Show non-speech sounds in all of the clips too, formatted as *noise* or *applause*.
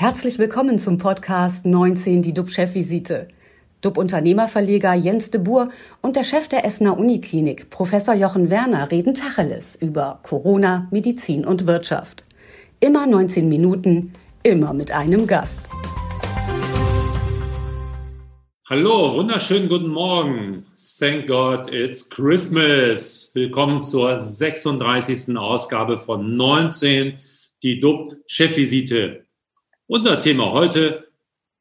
Herzlich willkommen zum Podcast 19, die DUB-Chefvisite. DUB-Unternehmerverleger Jens de Boer und der Chef der Essener Uniklinik, Professor Jochen Werner, reden Tacheles über Corona, Medizin und Wirtschaft. Immer 19 Minuten, immer mit einem Gast. Hallo, wunderschönen guten Morgen. Thank God it's Christmas. Willkommen zur 36. Ausgabe von 19, die DUB-Chefvisite. Unser Thema heute,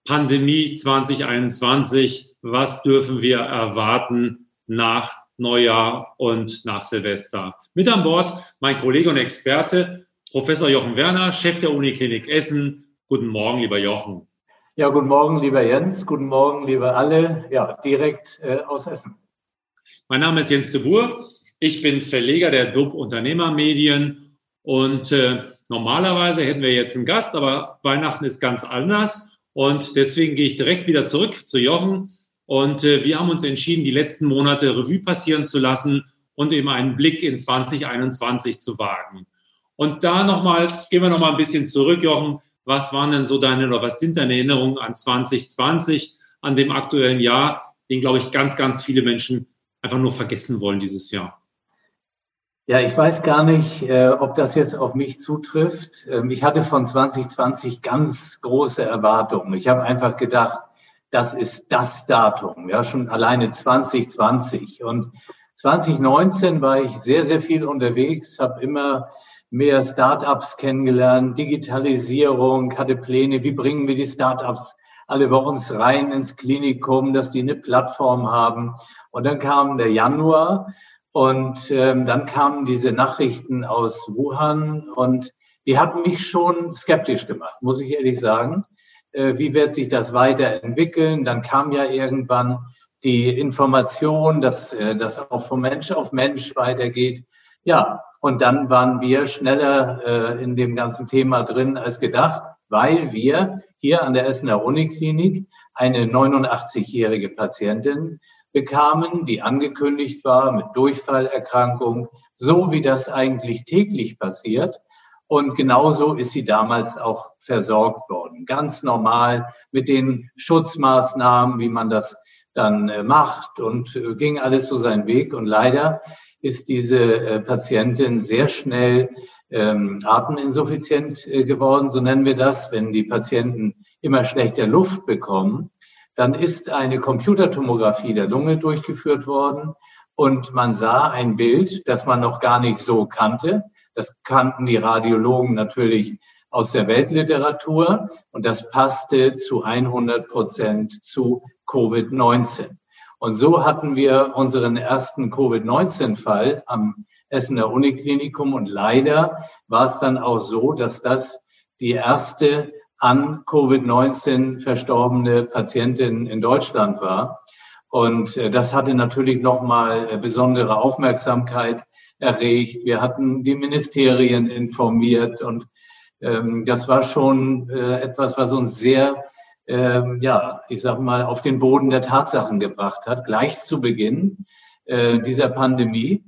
Pandemie 2021. Was dürfen wir erwarten nach Neujahr und nach Silvester? Mit an Bord mein Kollege und Experte, Professor Jochen Werner, Chef der Uniklinik Essen. Guten Morgen, lieber Jochen. Ja, guten Morgen, lieber Jens. Guten Morgen, liebe alle. Ja, direkt äh, aus Essen. Mein Name ist Jens de Boer. Ich bin Verleger der DUB Unternehmermedien und äh, Normalerweise hätten wir jetzt einen Gast, aber Weihnachten ist ganz anders. Und deswegen gehe ich direkt wieder zurück zu Jochen. Und äh, wir haben uns entschieden, die letzten Monate Revue passieren zu lassen und eben einen Blick in 2021 zu wagen. Und da nochmal, gehen wir nochmal ein bisschen zurück, Jochen. Was waren denn so deine oder was sind deine Erinnerungen an 2020, an dem aktuellen Jahr, den, glaube ich, ganz, ganz viele Menschen einfach nur vergessen wollen dieses Jahr? Ja, ich weiß gar nicht, äh, ob das jetzt auf mich zutrifft. Ähm, ich hatte von 2020 ganz große Erwartungen. Ich habe einfach gedacht, das ist das Datum, ja, schon alleine 2020. Und 2019 war ich sehr, sehr viel unterwegs, habe immer mehr Startups kennengelernt, Digitalisierung, hatte Pläne, wie bringen wir die Startups alle bei uns rein ins Klinikum, dass die eine Plattform haben. Und dann kam der Januar und ähm, dann kamen diese Nachrichten aus Wuhan und die hatten mich schon skeptisch gemacht, muss ich ehrlich sagen. Äh, wie wird sich das weiterentwickeln? Dann kam ja irgendwann die Information, dass äh, das auch von Mensch auf Mensch weitergeht. Ja, und dann waren wir schneller äh, in dem ganzen Thema drin als gedacht, weil wir hier an der Essener Uniklinik eine 89-jährige Patientin bekamen, die angekündigt war mit Durchfallerkrankung, so wie das eigentlich täglich passiert. Und genauso ist sie damals auch versorgt worden. Ganz normal mit den Schutzmaßnahmen, wie man das dann äh, macht und äh, ging alles so seinen Weg. Und leider ist diese äh, Patientin sehr schnell ähm, ateminsufficient geworden, so nennen wir das, wenn die Patienten immer schlechter Luft bekommen dann ist eine Computertomographie der Lunge durchgeführt worden und man sah ein Bild, das man noch gar nicht so kannte. Das kannten die Radiologen natürlich aus der Weltliteratur und das passte zu 100 Prozent zu Covid-19. Und so hatten wir unseren ersten Covid-19-Fall am Essener Uniklinikum und leider war es dann auch so, dass das die erste an Covid-19 verstorbene Patientin in Deutschland war. Und äh, das hatte natürlich nochmal äh, besondere Aufmerksamkeit erregt. Wir hatten die Ministerien informiert und ähm, das war schon äh, etwas, was uns sehr, ähm, ja, ich sag mal, auf den Boden der Tatsachen gebracht hat, gleich zu Beginn äh, dieser Pandemie.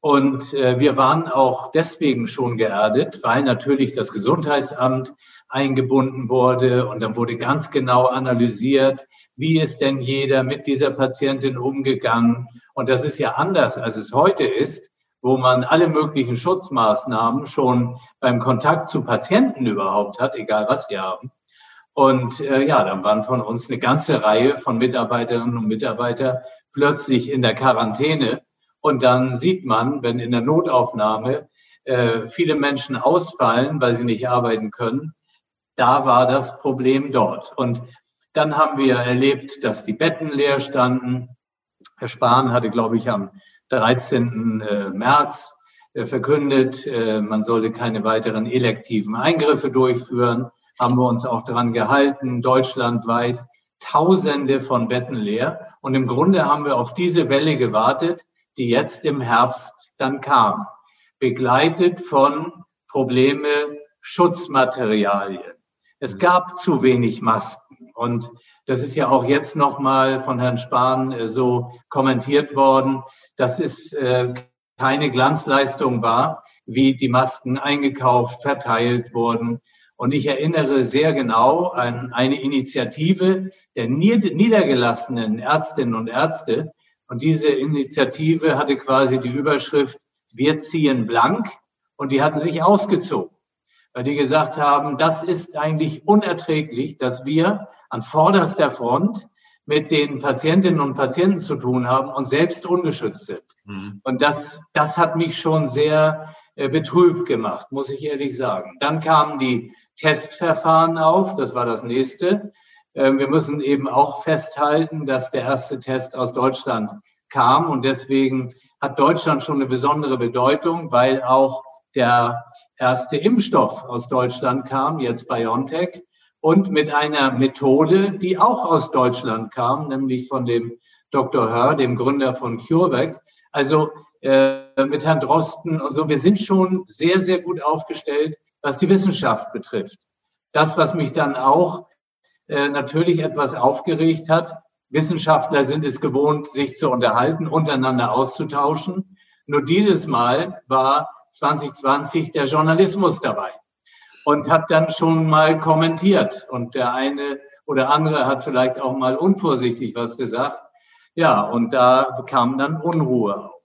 Und äh, wir waren auch deswegen schon geerdet, weil natürlich das Gesundheitsamt eingebunden wurde und dann wurde ganz genau analysiert, wie ist denn jeder mit dieser Patientin umgegangen. Und das ist ja anders, als es heute ist, wo man alle möglichen Schutzmaßnahmen schon beim Kontakt zu Patienten überhaupt hat, egal was sie haben. Und äh, ja, dann waren von uns eine ganze Reihe von Mitarbeiterinnen und Mitarbeitern plötzlich in der Quarantäne. Und dann sieht man, wenn in der Notaufnahme äh, viele Menschen ausfallen, weil sie nicht arbeiten können, da war das Problem dort. Und dann haben wir erlebt, dass die Betten leer standen. Herr Spahn hatte, glaube ich, am 13. Äh, März äh, verkündet, äh, man sollte keine weiteren elektiven Eingriffe durchführen. Haben wir uns auch daran gehalten, deutschlandweit Tausende von Betten leer. Und im Grunde haben wir auf diese Welle gewartet, die jetzt im Herbst dann kam, begleitet von Probleme Schutzmaterialien. Es gab zu wenig Masken. Und das ist ja auch jetzt nochmal von Herrn Spahn äh, so kommentiert worden, dass es äh, keine Glanzleistung war, wie die Masken eingekauft, verteilt wurden. Und ich erinnere sehr genau an eine Initiative der niedergelassenen Ärztinnen und Ärzte. Und diese Initiative hatte quasi die Überschrift Wir ziehen blank. Und die hatten sich ausgezogen, weil die gesagt haben, das ist eigentlich unerträglich, dass wir an vorderster Front mit den Patientinnen und Patienten zu tun haben und selbst ungeschützt sind. Mhm. Und das, das hat mich schon sehr äh, betrübt gemacht, muss ich ehrlich sagen. Dann kamen die Testverfahren auf, das war das nächste. Ähm, wir müssen eben auch festhalten, dass der erste Test aus Deutschland kam und deswegen hat Deutschland schon eine besondere Bedeutung, weil auch der erste Impfstoff aus Deutschland kam, jetzt BioNTech, und mit einer Methode, die auch aus Deutschland kam, nämlich von dem Dr. Hör, dem Gründer von CureVac. Also äh, mit Herrn Drosten und so. Wir sind schon sehr, sehr gut aufgestellt, was die Wissenschaft betrifft. Das, was mich dann auch äh, natürlich etwas aufgeregt hat, Wissenschaftler sind es gewohnt, sich zu unterhalten, untereinander auszutauschen. Nur dieses Mal war 2020 der Journalismus dabei und hat dann schon mal kommentiert. Und der eine oder andere hat vielleicht auch mal unvorsichtig was gesagt. Ja, und da kam dann Unruhe auf.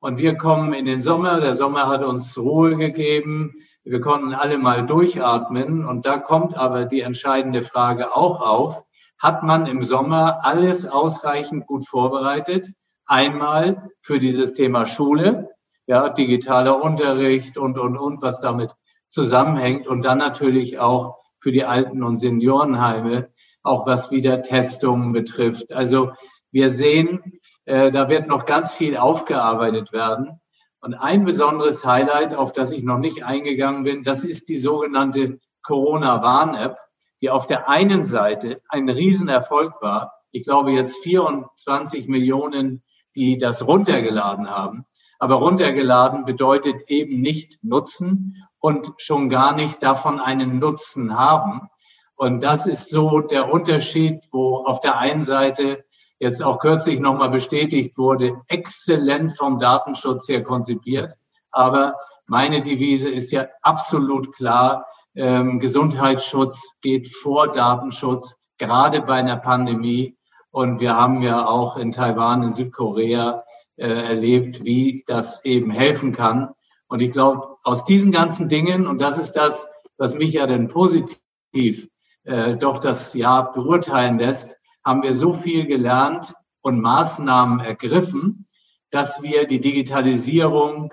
Und wir kommen in den Sommer. Der Sommer hat uns Ruhe gegeben. Wir konnten alle mal durchatmen. Und da kommt aber die entscheidende Frage auch auf. Hat man im Sommer alles ausreichend gut vorbereitet? Einmal für dieses Thema Schule, ja, digitaler Unterricht und, und, und, was damit zusammenhängt. Und dann natürlich auch für die Alten- und Seniorenheime, auch was wieder Testungen betrifft. Also wir sehen, äh, da wird noch ganz viel aufgearbeitet werden. Und ein besonderes Highlight, auf das ich noch nicht eingegangen bin, das ist die sogenannte Corona-Warn-App, die auf der einen Seite ein Riesenerfolg war. Ich glaube jetzt 24 Millionen, die das runtergeladen haben. Aber runtergeladen bedeutet eben nicht nutzen und schon gar nicht davon einen Nutzen haben. Und das ist so der Unterschied, wo auf der einen Seite jetzt auch kürzlich nochmal bestätigt wurde, exzellent vom Datenschutz her konzipiert. Aber meine Devise ist ja absolut klar, ähm, Gesundheitsschutz geht vor Datenschutz, gerade bei einer Pandemie. Und wir haben ja auch in Taiwan, in Südkorea äh, erlebt, wie das eben helfen kann. Und ich glaube, aus diesen ganzen Dingen, und das ist das, was mich ja dann positiv äh, doch das Jahr beurteilen lässt, haben wir so viel gelernt und Maßnahmen ergriffen, dass wir die Digitalisierung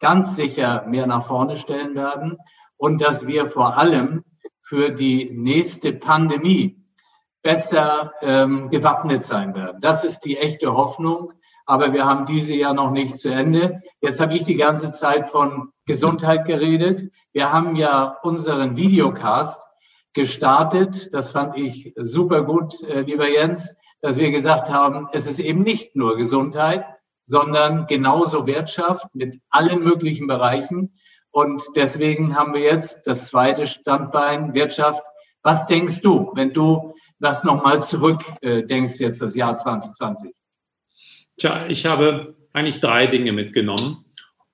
ganz sicher mehr nach vorne stellen werden und dass wir vor allem für die nächste Pandemie besser ähm, gewappnet sein werden. Das ist die echte Hoffnung. Aber wir haben diese ja noch nicht zu Ende. Jetzt habe ich die ganze Zeit von Gesundheit geredet. Wir haben ja unseren Videocast gestartet. Das fand ich super gut, äh, lieber Jens, dass wir gesagt haben, es ist eben nicht nur Gesundheit, sondern genauso Wirtschaft mit allen möglichen Bereichen. Und deswegen haben wir jetzt das zweite Standbein Wirtschaft. Was denkst du, wenn du das nochmal zurück äh, jetzt das Jahr 2020? Tja, ich habe eigentlich drei Dinge mitgenommen.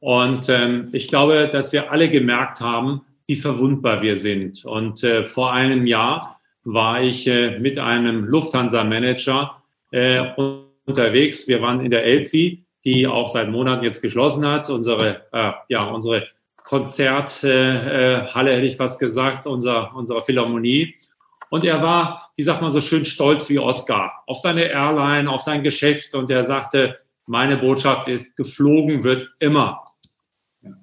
Und ähm, ich glaube, dass wir alle gemerkt haben, wie verwundbar wir sind. Und äh, vor einem Jahr war ich äh, mit einem Lufthansa-Manager äh, unterwegs. Wir waren in der Elfi, die auch seit Monaten jetzt geschlossen hat. Unsere, äh, ja, unsere Konzerthalle, äh, hätte ich fast gesagt, unser, unserer Philharmonie. Und er war, wie sagt man so schön, stolz wie Oscar auf seine Airline, auf sein Geschäft. Und er sagte, meine Botschaft ist, geflogen wird immer.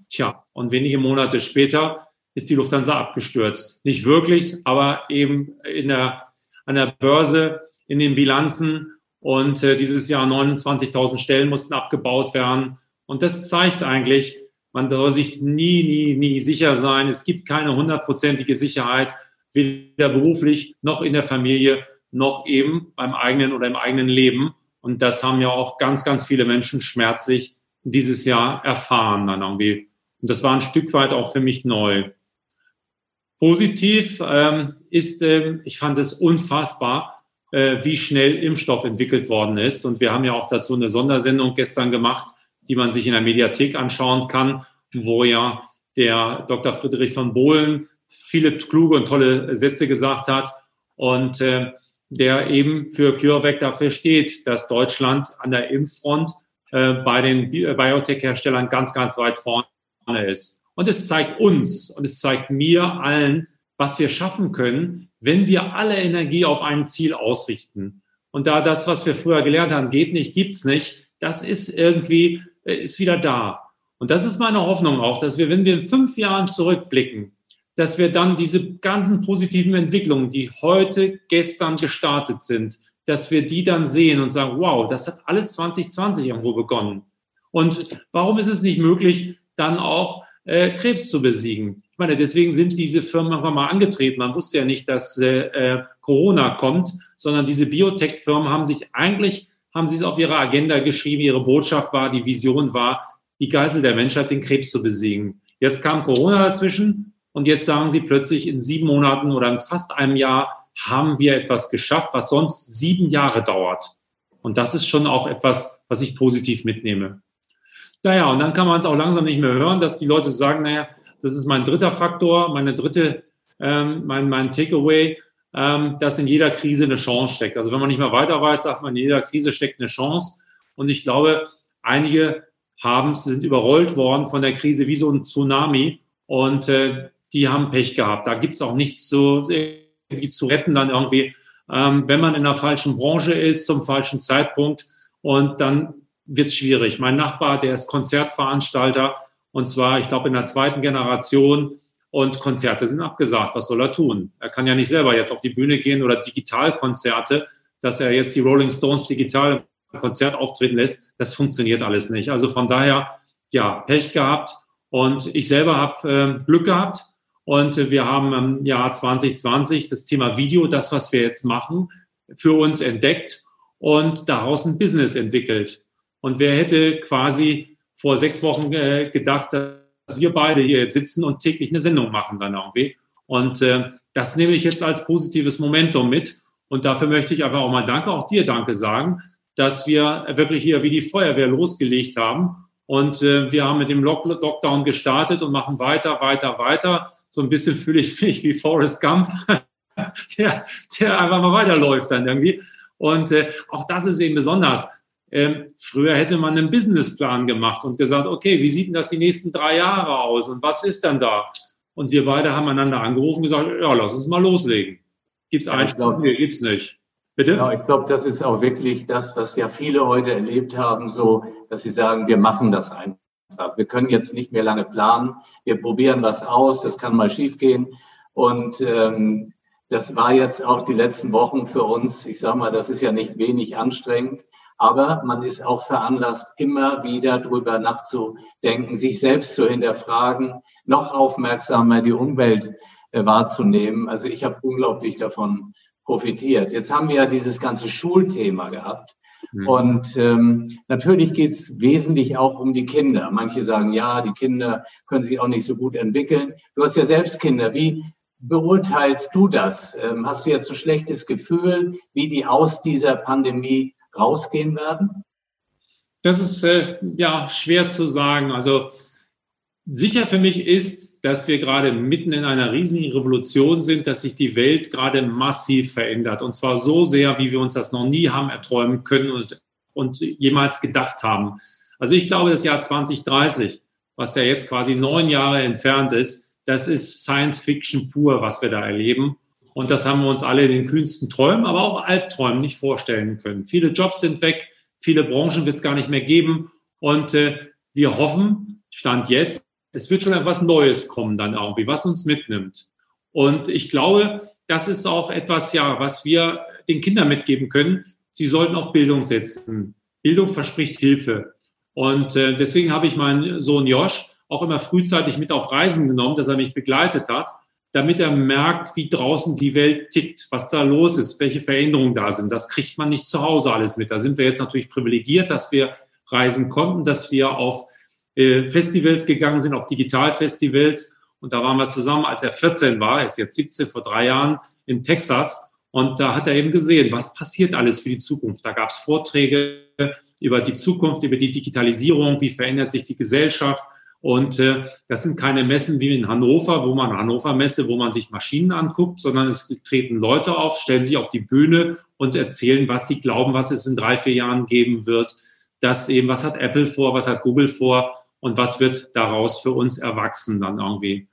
Tja, und wenige Monate später ist die Lufthansa abgestürzt. Nicht wirklich, aber eben in der, an der Börse, in den Bilanzen. Und äh, dieses Jahr 29.000 Stellen mussten abgebaut werden. Und das zeigt eigentlich, man soll sich nie, nie, nie sicher sein. Es gibt keine hundertprozentige Sicherheit, weder beruflich noch in der Familie, noch eben beim eigenen oder im eigenen Leben. Und das haben ja auch ganz, ganz viele Menschen schmerzlich dieses Jahr erfahren dann irgendwie. Und das war ein Stück weit auch für mich neu. Positiv ähm, ist, äh, ich fand es unfassbar, äh, wie schnell Impfstoff entwickelt worden ist. Und wir haben ja auch dazu eine Sondersendung gestern gemacht, die man sich in der Mediathek anschauen kann, wo ja der Dr. Friedrich von Bohlen viele kluge und tolle Sätze gesagt hat und äh, der eben für CureVac dafür steht, dass Deutschland an der Impffront äh, bei den Biotech-Herstellern ganz, ganz weit vorne ist. Und es zeigt uns und es zeigt mir allen, was wir schaffen können, wenn wir alle Energie auf ein Ziel ausrichten. Und da das, was wir früher gelernt haben, geht nicht, gibt's nicht, das ist irgendwie, äh, ist wieder da. Und das ist meine Hoffnung auch, dass wir, wenn wir in fünf Jahren zurückblicken, dass wir dann diese ganzen positiven Entwicklungen, die heute, gestern gestartet sind, dass wir die dann sehen und sagen, wow, das hat alles 2020 irgendwo begonnen. Und warum ist es nicht möglich, dann auch äh, Krebs zu besiegen? Ich meine, deswegen sind diese Firmen einfach mal angetreten. Man wusste ja nicht, dass äh, äh Corona kommt, sondern diese Biotech-Firmen haben sich eigentlich, haben sie es auf ihre Agenda geschrieben. Ihre Botschaft war, die Vision war, die Geißel der Menschheit, den Krebs zu besiegen. Jetzt kam Corona dazwischen und jetzt sagen sie plötzlich in sieben Monaten oder in fast einem Jahr haben wir etwas geschafft, was sonst sieben Jahre dauert. Und das ist schon auch etwas, was ich positiv mitnehme. Naja, und dann kann man es auch langsam nicht mehr hören, dass die Leute sagen, naja, das ist mein dritter Faktor, meine dritte, ähm, mein, mein Takeaway, ähm, dass in jeder Krise eine Chance steckt. Also wenn man nicht mehr weiter weiß, sagt man, in jeder Krise steckt eine Chance. Und ich glaube, einige haben, sind überrollt worden von der Krise wie so ein Tsunami und äh, die haben Pech gehabt. Da gibt es auch nichts zu, irgendwie zu retten dann irgendwie, ähm, wenn man in der falschen Branche ist, zum falschen Zeitpunkt und dann wird es schwierig. Mein Nachbar, der ist Konzertveranstalter und zwar, ich glaube, in der zweiten Generation und Konzerte sind abgesagt. Was soll er tun? Er kann ja nicht selber jetzt auf die Bühne gehen oder Digitalkonzerte, dass er jetzt die Rolling Stones digital Konzert auftreten lässt, das funktioniert alles nicht. Also von daher, ja, Pech gehabt. Und ich selber habe äh, Glück gehabt. Und äh, wir haben im Jahr 2020 das Thema Video, das, was wir jetzt machen, für uns entdeckt und daraus ein Business entwickelt. Und wer hätte quasi vor sechs Wochen äh, gedacht, dass wir beide hier jetzt sitzen und täglich eine Sendung machen dann irgendwie. Und äh, das nehme ich jetzt als positives Momentum mit. Und dafür möchte ich einfach auch mal Danke, auch dir Danke sagen, dass wir wirklich hier wie die Feuerwehr losgelegt haben. Und wir haben mit dem Lock Lockdown gestartet und machen weiter, weiter, weiter. So ein bisschen fühle ich mich wie Forrest Gump, *laughs* der, der einfach mal weiterläuft dann irgendwie. Und äh, auch das ist eben besonders. Ähm, früher hätte man einen Businessplan gemacht und gesagt, okay, wie sieht denn das die nächsten drei Jahre aus und was ist dann da? Und wir beide haben einander angerufen und gesagt, ja, lass uns mal loslegen. Gibt es ja, Einsprüche? Nee, gibt es nicht. Bitte? Genau, ich glaube, das ist auch wirklich das, was ja viele heute erlebt haben, so, dass sie sagen, wir machen das einfach. Wir können jetzt nicht mehr lange planen. Wir probieren was aus. Das kann mal schiefgehen. Und ähm, das war jetzt auch die letzten Wochen für uns. Ich sage mal, das ist ja nicht wenig anstrengend. Aber man ist auch veranlasst, immer wieder drüber nachzudenken, sich selbst zu hinterfragen, noch aufmerksamer die Umwelt äh, wahrzunehmen. Also ich habe unglaublich davon profitiert. Jetzt haben wir ja dieses ganze Schulthema gehabt. Mhm. Und ähm, natürlich geht es wesentlich auch um die Kinder. Manche sagen, ja, die Kinder können sich auch nicht so gut entwickeln. Du hast ja selbst Kinder. Wie beurteilst du das? Ähm, hast du jetzt ein schlechtes Gefühl, wie die aus dieser Pandemie rausgehen werden? Das ist äh, ja schwer zu sagen. Also sicher für mich ist, dass wir gerade mitten in einer riesigen Revolution sind, dass sich die Welt gerade massiv verändert. Und zwar so sehr, wie wir uns das noch nie haben erträumen können und, und jemals gedacht haben. Also ich glaube, das Jahr 2030, was ja jetzt quasi neun Jahre entfernt ist, das ist Science Fiction pur, was wir da erleben. Und das haben wir uns alle in den kühnsten Träumen, aber auch Albträumen nicht vorstellen können. Viele Jobs sind weg, viele Branchen wird es gar nicht mehr geben. Und äh, wir hoffen, Stand jetzt, es wird schon etwas Neues kommen dann irgendwie, was uns mitnimmt. Und ich glaube, das ist auch etwas, ja, was wir den Kindern mitgeben können. Sie sollten auf Bildung setzen. Bildung verspricht Hilfe. Und äh, deswegen habe ich meinen Sohn Josh auch immer frühzeitig mit auf Reisen genommen, dass er mich begleitet hat, damit er merkt, wie draußen die Welt tickt, was da los ist, welche Veränderungen da sind. Das kriegt man nicht zu Hause alles mit. Da sind wir jetzt natürlich privilegiert, dass wir reisen konnten, dass wir auf Festivals gegangen sind, auf Digitalfestivals. Und da waren wir zusammen, als er 14 war, er ist jetzt 17, vor drei Jahren in Texas. Und da hat er eben gesehen, was passiert alles für die Zukunft. Da gab es Vorträge über die Zukunft, über die Digitalisierung, wie verändert sich die Gesellschaft. Und äh, das sind keine Messen wie in Hannover, wo man Hannover Messe, wo man sich Maschinen anguckt, sondern es treten Leute auf, stellen sich auf die Bühne und erzählen, was sie glauben, was es in drei, vier Jahren geben wird. Das eben, was hat Apple vor, was hat Google vor und was wird daraus für uns erwachsen dann irgendwie.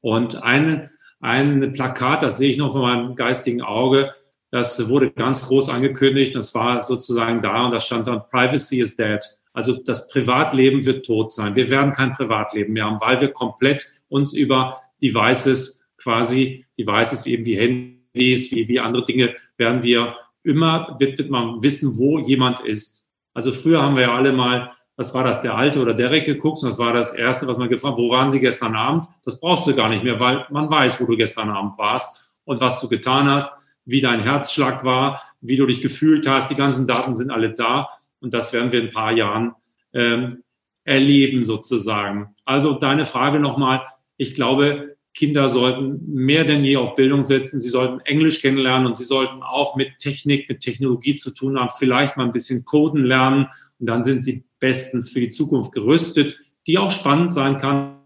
Und ein, ein Plakat, das sehe ich noch von meinem geistigen Auge, das wurde ganz groß angekündigt. Das war sozusagen da und da stand dann Privacy is dead. Also das Privatleben wird tot sein. Wir werden kein Privatleben mehr haben, weil wir komplett uns über Devices quasi, Devices eben wie Handys, wie, wie andere Dinge, werden wir immer, wird, wird man wissen, wo jemand ist. Also früher haben wir ja alle mal, was war das, der Alte oder Derek geguckt und das war das Erste, was man gefragt wo waren Sie gestern Abend? Das brauchst du gar nicht mehr, weil man weiß, wo du gestern Abend warst und was du getan hast wie dein Herzschlag war, wie du dich gefühlt hast. Die ganzen Daten sind alle da und das werden wir in ein paar Jahren ähm, erleben sozusagen. Also deine Frage nochmal. Ich glaube, Kinder sollten mehr denn je auf Bildung setzen. Sie sollten Englisch kennenlernen und sie sollten auch mit Technik, mit Technologie zu tun haben, vielleicht mal ein bisschen Coden lernen und dann sind sie bestens für die Zukunft gerüstet, die auch spannend sein kann,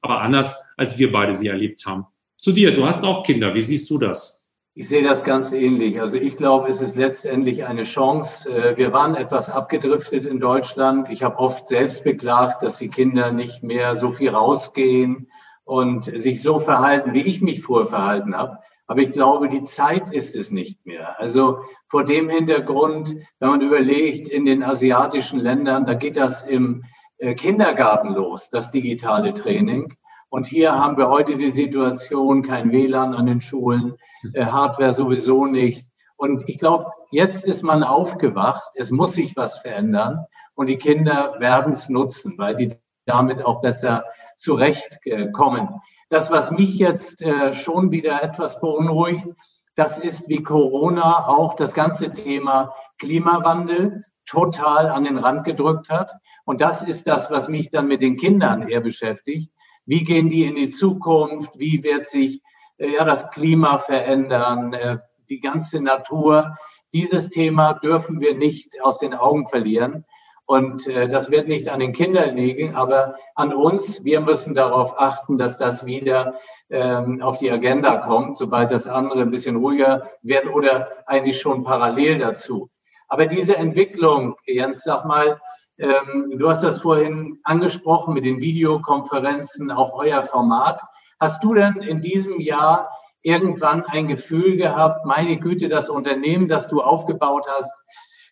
aber anders, als wir beide sie erlebt haben. Zu dir, du hast auch Kinder. Wie siehst du das? Ich sehe das ganz ähnlich. Also ich glaube, es ist letztendlich eine Chance. Äh, wir waren etwas abgedriftet in Deutschland. Ich habe oft selbst beklagt, dass die Kinder nicht mehr so viel rausgehen und sich so verhalten, wie ich mich vorher verhalten habe. Aber ich glaube, die Zeit ist es nicht mehr. Also vor dem Hintergrund, wenn man überlegt, in den asiatischen Ländern, da geht das im äh, Kindergarten los, das digitale Training. Und hier haben wir heute die Situation, kein WLAN an den Schulen, äh, Hardware sowieso nicht. Und ich glaube, jetzt ist man aufgewacht, es muss sich was verändern und die Kinder werden es nutzen, weil die damit auch besser zurechtkommen. Das, was mich jetzt äh, schon wieder etwas beunruhigt, das ist wie Corona auch das ganze Thema Klimawandel total an den Rand gedrückt hat. Und das ist das, was mich dann mit den Kindern eher beschäftigt. Wie gehen die in die Zukunft? Wie wird sich äh, ja, das Klima verändern? Äh, die ganze Natur. Dieses Thema dürfen wir nicht aus den Augen verlieren. Und äh, das wird nicht an den Kindern liegen, aber an uns. Wir müssen darauf achten, dass das wieder ähm, auf die Agenda kommt, sobald das andere ein bisschen ruhiger wird oder eigentlich schon parallel dazu. Aber diese Entwicklung, Jens, sag mal, ähm, du hast das vorhin angesprochen mit den Videokonferenzen, auch euer Format. Hast du denn in diesem Jahr irgendwann ein Gefühl gehabt, meine Güte, das Unternehmen, das du aufgebaut hast,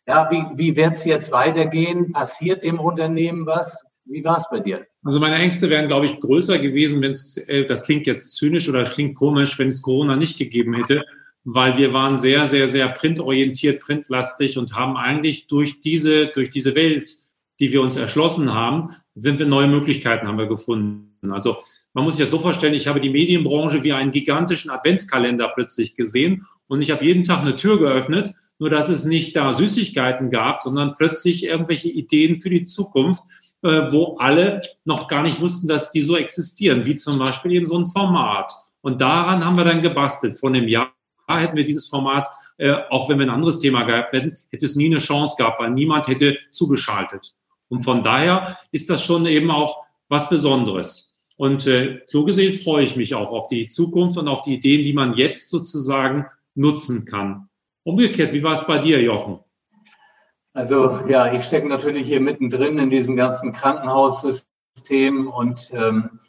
ja, wie, wie wird es jetzt weitergehen? Passiert dem Unternehmen was? Wie war es bei dir? Also meine Ängste wären, glaube ich, größer gewesen, wenn es, äh, das klingt jetzt zynisch oder klingt komisch, wenn es Corona nicht gegeben hätte, weil wir waren sehr, sehr, sehr printorientiert, printlastig und haben eigentlich durch diese, durch diese Welt die wir uns erschlossen haben, sind wir neue Möglichkeiten haben wir gefunden. Also man muss sich das so vorstellen, ich habe die Medienbranche wie einen gigantischen Adventskalender plötzlich gesehen und ich habe jeden Tag eine Tür geöffnet, nur dass es nicht da Süßigkeiten gab, sondern plötzlich irgendwelche Ideen für die Zukunft, äh, wo alle noch gar nicht wussten, dass die so existieren, wie zum Beispiel eben so ein Format. Und daran haben wir dann gebastelt. Vor einem Jahr hätten wir dieses Format, äh, auch wenn wir ein anderes Thema gehabt hätten, hätte es nie eine Chance gehabt, weil niemand hätte zugeschaltet. Und von daher ist das schon eben auch was Besonderes. Und äh, so gesehen freue ich mich auch auf die Zukunft und auf die Ideen, die man jetzt sozusagen nutzen kann. Umgekehrt, wie war es bei dir, Jochen? Also ja, ich stecke natürlich hier mittendrin in diesem ganzen Krankenhaussystem und ähm,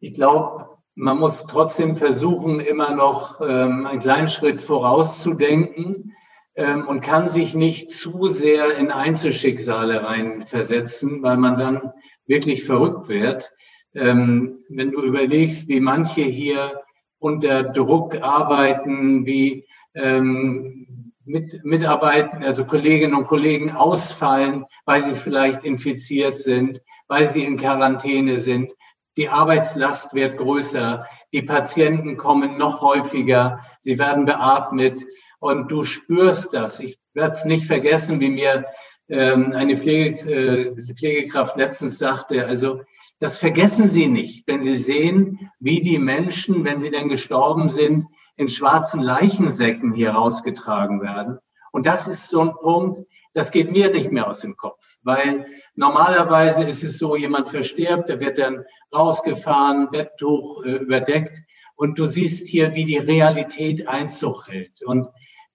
ich glaube, man muss trotzdem versuchen, immer noch ähm, einen kleinen Schritt vorauszudenken ähm, und kann sich nicht zu sehr in Einzelschicksale reinversetzen, weil man dann wirklich verrückt wird. Ähm, wenn du überlegst, wie manche hier unter Druck arbeiten, wie ähm, mit, Mitarbeiten, also Kolleginnen und Kollegen ausfallen, weil sie vielleicht infiziert sind, weil sie in Quarantäne sind. Die Arbeitslast wird größer, die Patienten kommen noch häufiger, sie werden beatmet und du spürst das. Ich werde es nicht vergessen, wie mir ähm, eine Pflege, äh, Pflegekraft letztens sagte, also das vergessen Sie nicht, wenn Sie sehen, wie die Menschen, wenn sie denn gestorben sind, in schwarzen Leichensäcken hier rausgetragen werden. Und das ist so ein Punkt, Das geht mir nicht mehr aus dem Kopf, weil normalerweise ist es so, jemand verstirbt, der wird dann rausgefahren, Betttuch äh, überdeckt und du siehst hier, wie die Realität Einzug hält. Und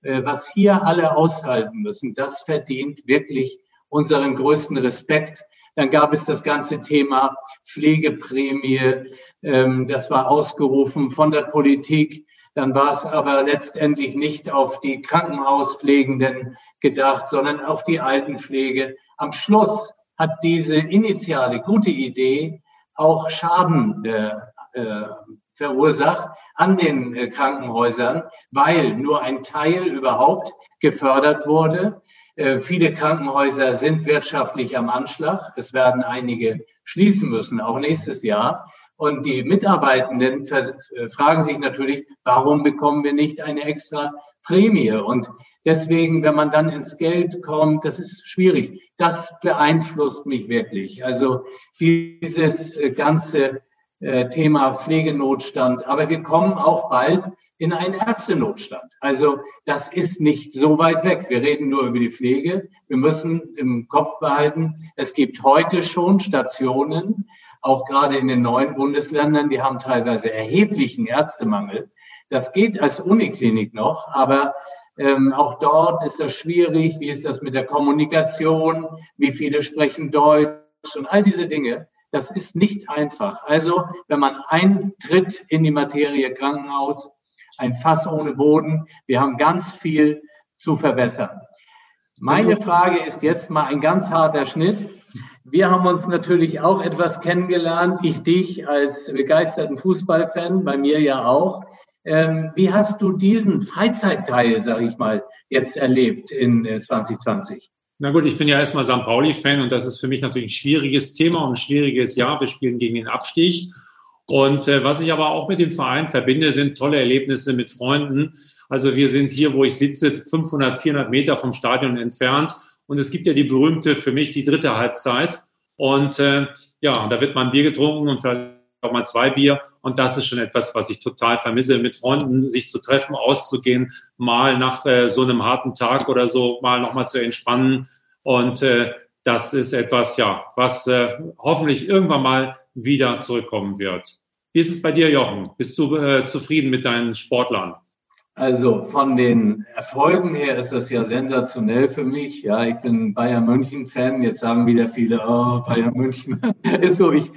äh, was hier alle aushalten müssen, das verdient wirklich unseren größten Respekt. Dann gab es das ganze Thema Pflegeprämie. Ähm, das war ausgerufen von der Politik. Dann war es aber letztendlich nicht auf die Krankenhauspflegenden gedacht, sondern auf die Altenpflege. Am Schluss hat diese initiale gute Idee auch Schaden äh, äh, verursacht an den äh, Krankenhäusern, weil nur ein Teil überhaupt gefördert wurde. Äh, viele Krankenhäuser sind wirtschaftlich am Anschlag. Es werden einige schließen müssen, auch nächstes Jahr. Und die Mitarbeitenden äh, fragen sich natürlich, warum bekommen wir nicht eine extra Prämie? Und deswegen, wenn man dann ins Geld kommt, das ist schwierig. Das beeinflusst mich wirklich. Also dieses ganze äh, Thema Pflegenotstand. Aber wir kommen auch bald in einen Ärztenotstand. Also das ist nicht so weit weg. Wir reden nur über die Pflege. Wir müssen im Kopf behalten, es gibt heute schon Stationen, auch gerade in den neuen Bundesländern, die haben teilweise erheblichen Ärztemangel. Das geht als Uniklinik noch, aber ähm, auch dort ist das schwierig. Wie ist das mit der Kommunikation? Wie viele sprechen Deutsch? Und all diese Dinge. Das ist nicht einfach. Also, wenn man eintritt in die Materie Krankenhaus, ein Fass ohne Boden, wir haben ganz viel zu verbessern. Meine Frage ist jetzt mal ein ganz harter Schnitt. Wir haben uns natürlich auch etwas kennengelernt. Ich dich als begeisterten Fußballfan, bei mir ja auch. Ähm, wie hast du diesen Freizeitteil, sage ich mal, jetzt erlebt in 2020? Äh, na gut, ich bin ja erstmal St. Pauli-Fan und das ist für mich natürlich ein schwieriges Thema und ein schwieriges Jahr. Wir spielen gegen den Abstieg. Und äh, was ich aber auch mit dem Verein verbinde, sind tolle Erlebnisse mit Freunden. Also wir sind hier, wo ich sitze, 500, 400 Meter vom Stadion entfernt. Und es gibt ja die berühmte, für mich die dritte Halbzeit. Und äh, ja, da wird mal ein Bier getrunken und vielleicht auch mal zwei Bier. Und das ist schon etwas, was ich total vermisse, mit Freunden sich zu treffen, auszugehen, mal nach äh, so einem harten Tag oder so mal nochmal zu entspannen. Und äh, das ist etwas, ja, was äh, hoffentlich irgendwann mal wieder zurückkommen wird. Wie ist es bei dir, Jochen? Bist du äh, zufrieden mit deinen Sportlern? Also von den Erfolgen her ist das ja sensationell für mich. Ja, ich bin Bayern München Fan. Jetzt sagen wieder viele, oh, Bayern München. *laughs* ist so, ich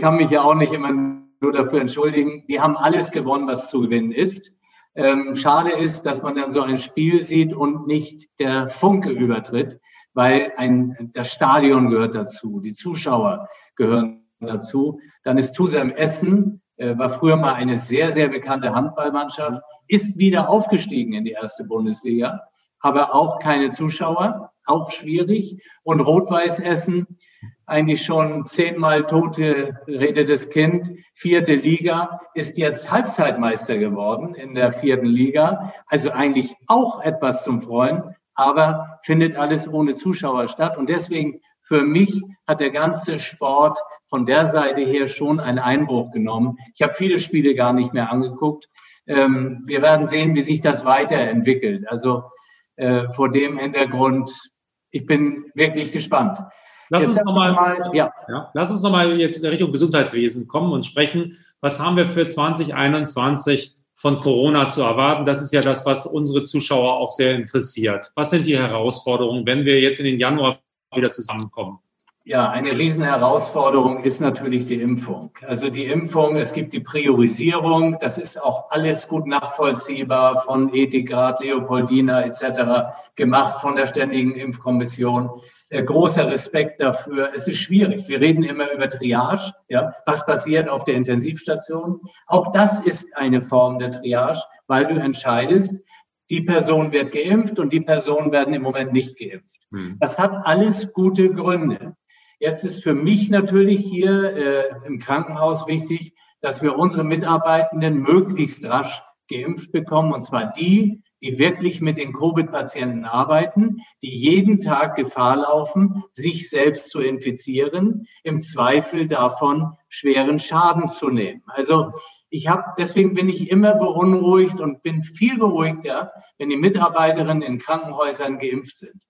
kann mich ja auch nicht immer nur dafür entschuldigen. Die haben alles gewonnen, was zu gewinnen ist. Ähm, schade ist, dass man dann so ein Spiel sieht und nicht der Funke übertritt, weil ein, das Stadion gehört dazu, die Zuschauer gehören dazu. Dann ist Tusem Essen, war früher mal eine sehr, sehr bekannte Handballmannschaft, ist wieder aufgestiegen in die erste Bundesliga, aber auch keine Zuschauer, auch schwierig. Und Rot-Weiß Essen, eigentlich schon zehnmal tote redetes Kind, vierte Liga, ist jetzt Halbzeitmeister geworden in der vierten Liga. Also eigentlich auch etwas zum Freuen, aber findet alles ohne Zuschauer statt. Und deswegen für mich hat der ganze Sport von der Seite her schon einen Einbruch genommen. Ich habe viele Spiele gar nicht mehr angeguckt. Ähm, wir werden sehen, wie sich das weiterentwickelt. Also äh, vor dem Hintergrund, ich bin wirklich gespannt. Lass jetzt uns nochmal mal, ja. ja. lass uns noch mal jetzt in Richtung Gesundheitswesen kommen und sprechen. Was haben wir für 2021 von Corona zu erwarten? Das ist ja das, was unsere Zuschauer auch sehr interessiert. Was sind die Herausforderungen, wenn wir jetzt in den Januar wieder zusammenkommen? Ja, eine Riesenherausforderung ist natürlich die Impfung. Also die Impfung, es gibt die Priorisierung, das ist auch alles gut nachvollziehbar von Ethikrat, Leopoldina etc. gemacht von der Ständigen Impfkommission. Großer Respekt dafür. Es ist schwierig. Wir reden immer über Triage. Ja, was passiert auf der Intensivstation? Auch das ist eine Form der Triage, weil du entscheidest, die Person wird geimpft und die Personen werden im Moment nicht geimpft. Hm. Das hat alles gute Gründe. Jetzt ist für mich natürlich hier äh, im Krankenhaus wichtig, dass wir unsere Mitarbeitenden möglichst rasch geimpft bekommen, und zwar die, die wirklich mit den Covid-Patienten arbeiten, die jeden Tag Gefahr laufen, sich selbst zu infizieren, im Zweifel davon schweren Schaden zu nehmen. Also ich habe, deswegen bin ich immer beunruhigt und bin viel beruhigter, wenn die Mitarbeiterinnen in Krankenhäusern geimpft sind.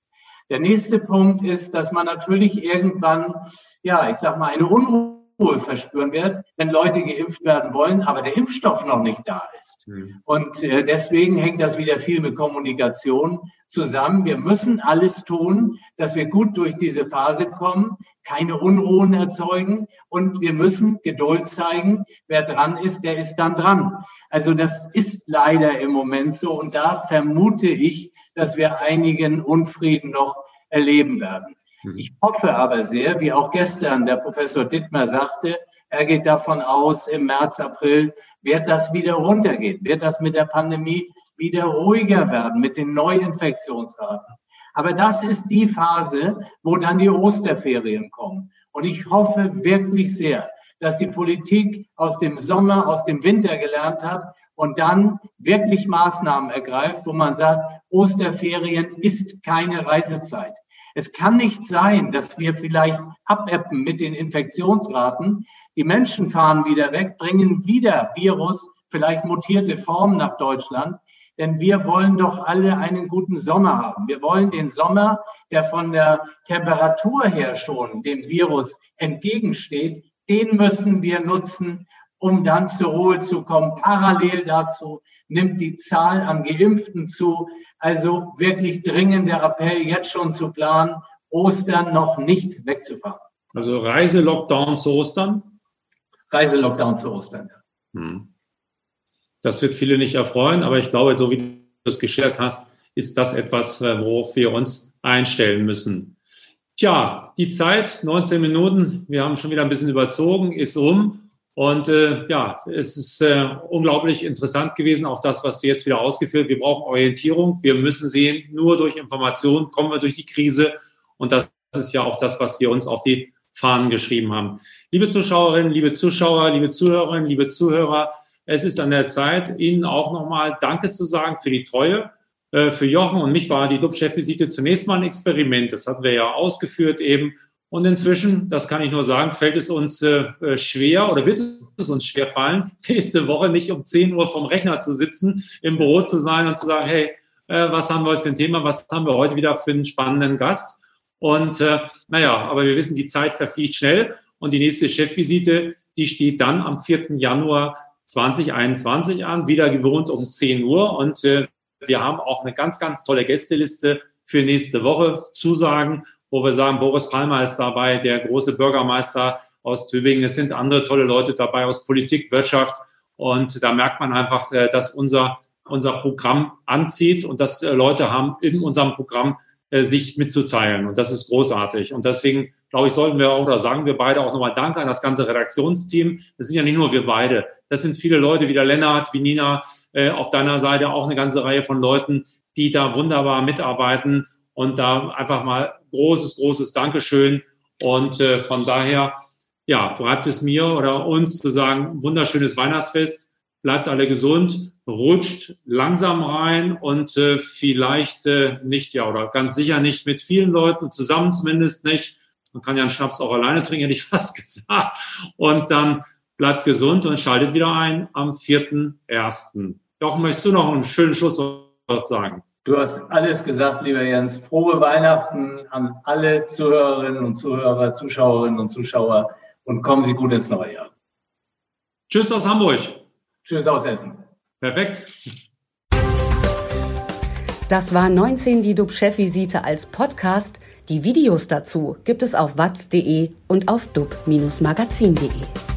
Der nächste Punkt ist, dass man natürlich irgendwann, ja, ich sag mal, eine Unruhe Unruhe verspüren wird, wenn Leute geimpft werden wollen, aber der Impfstoff noch nicht da ist. Mhm. Und äh, deswegen hängt das wieder viel mit Kommunikation zusammen. Wir müssen alles tun, dass wir gut durch diese Phase kommen, keine Unruhen erzeugen und wir müssen Geduld zeigen. Wer dran ist, der ist dann dran. Also das ist leider im Moment so und da vermute ich, dass wir einigen Unfrieden noch erleben werden. Ich hoffe aber sehr, wie auch gestern der Professor Dittmer sagte, er geht davon aus, im März, April wird das wieder runtergehen, wird das mit der Pandemie wieder ruhiger werden mit den Neuinfektionsraten. Aber das ist die Phase, wo dann die Osterferien kommen. Und ich hoffe wirklich sehr, dass die Politik aus dem Sommer, aus dem Winter gelernt hat und dann wirklich Maßnahmen ergreift, wo man sagt, Osterferien ist keine Reisezeit. Es kann nicht sein, dass wir vielleicht abäppen mit den Infektionsraten. Die Menschen fahren wieder weg, bringen wieder Virus, vielleicht mutierte Formen nach Deutschland. Denn wir wollen doch alle einen guten Sommer haben. Wir wollen den Sommer, der von der Temperatur her schon dem Virus entgegensteht, den müssen wir nutzen, um dann zur Ruhe zu kommen. Parallel dazu nimmt die Zahl an Geimpften zu. Also wirklich dringender Appell, jetzt schon zu planen, Ostern noch nicht wegzufahren. Also Reiselockdown zu Ostern? Reiselockdown zu Ostern, ja. Hm. Das wird viele nicht erfreuen, aber ich glaube, so wie du es geschert hast, ist das etwas, äh, worauf wir uns einstellen müssen. Tja, die Zeit, 19 Minuten, wir haben schon wieder ein bisschen überzogen, ist um. Und äh, ja, es ist äh, unglaublich interessant gewesen, auch das, was du jetzt wieder ausgeführt. Wir brauchen Orientierung. Wir müssen sehen, nur durch Information kommen wir durch die Krise. Und das ist ja auch das, was wir uns auf die Fahnen geschrieben haben. Liebe Zuschauerinnen, liebe Zuschauer, liebe Zuhörerinnen, liebe Zuhörer, es ist an der Zeit, Ihnen auch nochmal Danke zu sagen für die Treue. Äh, für Jochen und mich war die DUB-Chefvisite zunächst mal ein Experiment. Das hatten wir ja ausgeführt eben. Und inzwischen, das kann ich nur sagen, fällt es uns äh, äh, schwer oder wird es uns schwer fallen, *laughs* nächste Woche nicht um 10 Uhr vom Rechner zu sitzen, im Büro zu sein und zu sagen, hey, äh, was haben wir heute für ein Thema, was haben wir heute wieder für einen spannenden Gast? Und äh, naja, aber wir wissen, die Zeit verfliegt schnell und die nächste Chefvisite, die steht dann am 4. Januar 2021 an, wieder gewohnt um 10 Uhr. Und äh, wir haben auch eine ganz, ganz tolle Gästeliste für nächste Woche. Zusagen wo wir sagen, Boris Palmer ist dabei, der große Bürgermeister aus Tübingen. Es sind andere tolle Leute dabei aus Politik, Wirtschaft. Und da merkt man einfach, äh, dass unser, unser Programm anzieht und dass äh, Leute haben in unserem Programm äh, sich mitzuteilen. Und das ist großartig. Und deswegen, glaube ich, sollten wir auch, oder sagen wir beide auch nochmal Danke an das ganze Redaktionsteam. Das sind ja nicht nur wir beide. Das sind viele Leute wie der Lennart, wie Nina, auf deiner Seite auch eine ganze Reihe von Leuten, die da wunderbar mitarbeiten und da einfach mal großes, großes Dankeschön. Und äh, von daher, ja, bleibt es mir oder uns zu sagen, wunderschönes Weihnachtsfest, bleibt alle gesund, rutscht langsam rein und äh, vielleicht äh, nicht, ja, oder ganz sicher nicht mit vielen Leuten, zusammen zumindest nicht. Man kann ja einen Schnaps auch alleine trinken, hätte ich *laughs* fast gesagt. Und dann bleibt gesund und schaltet wieder ein am 4.1. Doch, möchtest du noch einen schönen Schlusswort sagen? Du hast alles gesagt, lieber Jens. Frohe Weihnachten an alle Zuhörerinnen und Zuhörer, Zuschauerinnen und Zuschauer und kommen Sie gut ins neue Jahr. Tschüss aus Hamburg. Tschüss aus Essen. Perfekt. Das war 19 die DUB-Chefvisite als Podcast. Die Videos dazu gibt es auf watz.de und auf dub-magazin.de.